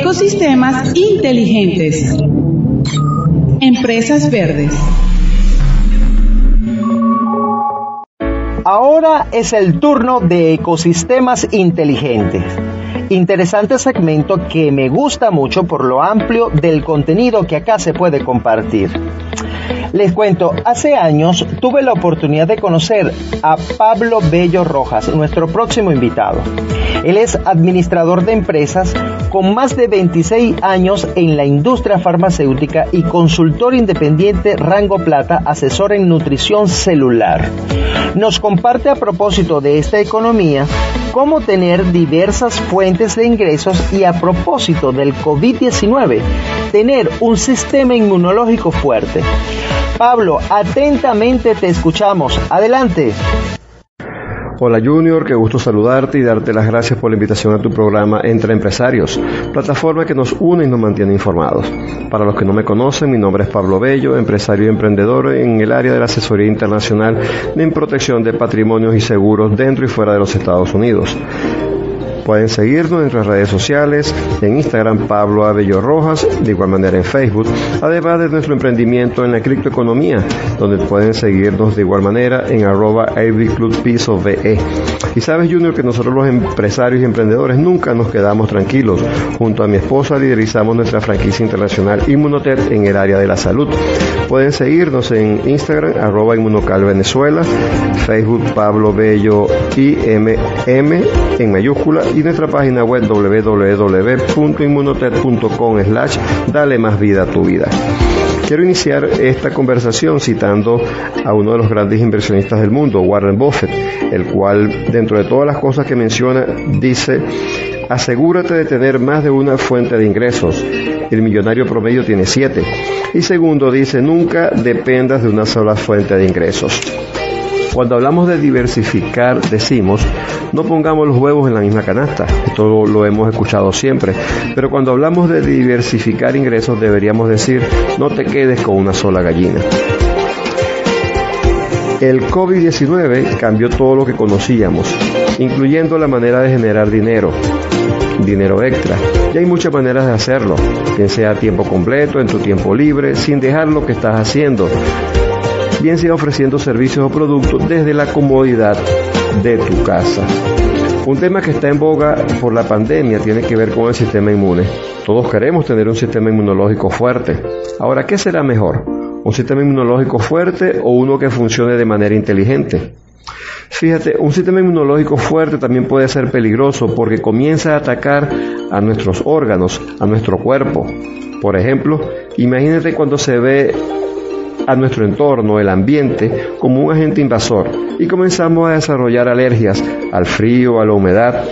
Ecosistemas inteligentes. Empresas verdes. Ahora es el turno de ecosistemas inteligentes. Interesante segmento que me gusta mucho por lo amplio del contenido que acá se puede compartir. Les cuento, hace años tuve la oportunidad de conocer a Pablo Bello Rojas, nuestro próximo invitado. Él es administrador de empresas con más de 26 años en la industria farmacéutica y consultor independiente rango plata, asesor en nutrición celular. Nos comparte a propósito de esta economía cómo tener diversas fuentes de ingresos y a propósito del COVID-19, tener un sistema inmunológico fuerte. Pablo, atentamente te escuchamos. Adelante. Hola Junior, qué gusto saludarte y darte las gracias por la invitación a tu programa Entre Empresarios, plataforma que nos une y nos mantiene informados. Para los que no me conocen, mi nombre es Pablo Bello, empresario y emprendedor en el área de la asesoría internacional en protección de patrimonios y seguros dentro y fuera de los Estados Unidos. Pueden seguirnos en nuestras redes sociales, en Instagram Pablo Abello Rojas, de igual manera en Facebook, además de nuestro emprendimiento en la criptoeconomía, donde pueden seguirnos de igual manera en arroba VE. Y sabes Junior que nosotros los empresarios y emprendedores nunca nos quedamos tranquilos. Junto a mi esposa liderizamos nuestra franquicia internacional Inmunotet en el área de la salud. Pueden seguirnos en Instagram arroba Inmunocal Venezuela, Facebook Pablo Bello IMM en mayúscula y nuestra página web www.inmunotet.com slash dale más vida a tu vida. Quiero iniciar esta conversación citando a uno de los grandes inversionistas del mundo, Warren Buffett, el cual, dentro de todas las cosas que menciona, dice, asegúrate de tener más de una fuente de ingresos. El millonario promedio tiene siete. Y segundo, dice, nunca dependas de una sola fuente de ingresos. Cuando hablamos de diversificar, decimos, no pongamos los huevos en la misma canasta. Esto lo, hemos escuchado siempre. Pero cuando hablamos de diversificar ingresos, deberíamos decir, no te quedes con una sola gallina. El COVID-19 cambió todo lo que conocíamos, incluyendo la manera de generar dinero, dinero extra. Y hay muchas maneras de hacerlo, bien sea a tiempo completo, en tu tiempo libre, sin dejar lo que estás haciendo bien sea ofreciendo servicios o productos desde la comodidad de tu casa. Un tema que está en boga por la pandemia tiene que ver con el sistema inmune. Todos queremos tener un sistema inmunológico fuerte. Ahora, ¿qué será mejor? ¿Un sistema inmunológico fuerte o uno que funcione de manera inteligente? Fíjate, un sistema inmunológico fuerte también puede ser peligroso porque comienza a atacar a nuestros órganos, a nuestro cuerpo. Por ejemplo, imagínate cuando se ve a nuestro entorno, el ambiente, como un agente invasor y comenzamos a desarrollar alergias al frío, a la humedad,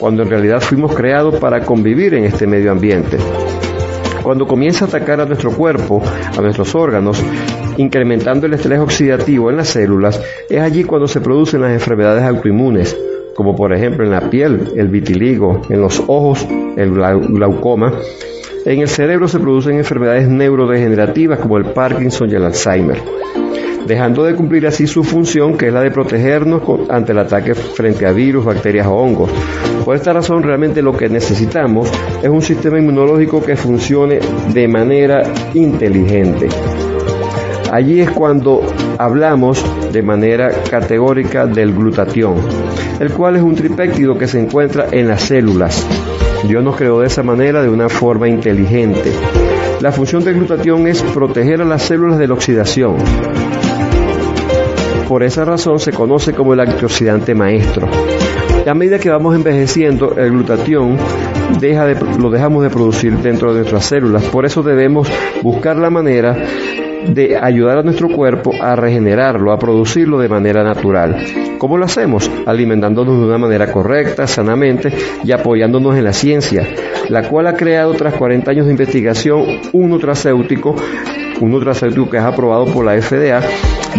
cuando en realidad fuimos creados para convivir en este medio ambiente. Cuando comienza a atacar a nuestro cuerpo, a nuestros órganos, incrementando el estrés oxidativo en las células, es allí cuando se producen las enfermedades autoinmunes, como por ejemplo en la piel, el vitiligo, en los ojos, el glaucoma, en el cerebro se producen enfermedades neurodegenerativas como el Parkinson y el Alzheimer, dejando de cumplir así su función que es la de protegernos ante el ataque frente a virus, bacterias o hongos. Por esta razón realmente lo que necesitamos es un sistema inmunológico que funcione de manera inteligente. Allí es cuando hablamos de manera categórica del glutatión, el cual es un tripéptido que se encuentra en las células Dios nos creó de esa manera, de una forma inteligente. La función del glutatión es proteger a las células de la oxidación. Por esa razón se conoce como el antioxidante maestro. A medida que vamos envejeciendo, el glutatión deja de, lo dejamos de producir dentro de nuestras células. Por eso debemos buscar la manera de ayudar a nuestro cuerpo a regenerarlo, a producirlo de manera natural. ¿Cómo lo hacemos? Alimentándonos de una manera correcta, sanamente y apoyándonos en la ciencia, la cual ha creado tras 40 años de investigación un nutracéutico, un nutracéutico que es aprobado por la FDA,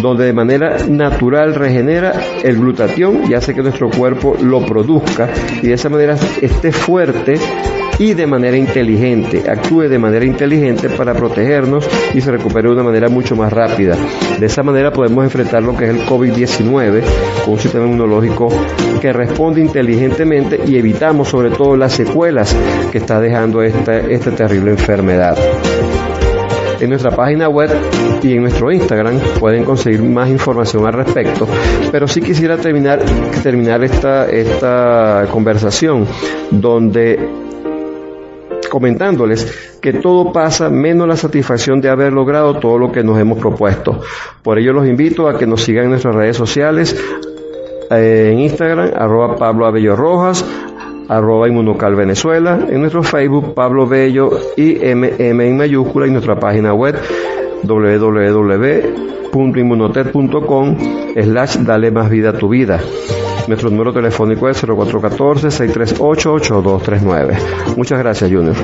donde de manera natural regenera el glutatión y hace que nuestro cuerpo lo produzca y de esa manera esté fuerte y de manera inteligente, actúe de manera inteligente para protegernos y se recupere de una manera mucho más rápida. De esa manera podemos enfrentar lo que es el COVID-19 con un sistema inmunológico que responde inteligentemente y evitamos sobre todo las secuelas que está dejando esta, esta terrible enfermedad. En nuestra página web y en nuestro Instagram pueden conseguir más información al respecto, pero sí quisiera terminar, terminar esta, esta conversación donde comentándoles que todo pasa menos la satisfacción de haber logrado todo lo que nos hemos propuesto. Por ello los invito a que nos sigan en nuestras redes sociales, eh, en Instagram, arroba Pablo Abello Rojas, arroba Inmunocal Venezuela, en nuestro Facebook Pablo Bello y MM en mayúscula y nuestra página web www.inmunotet.com slash dale más vida a tu vida. Nuestro número telefónico es 0414-638-8239. Muchas gracias, Junior.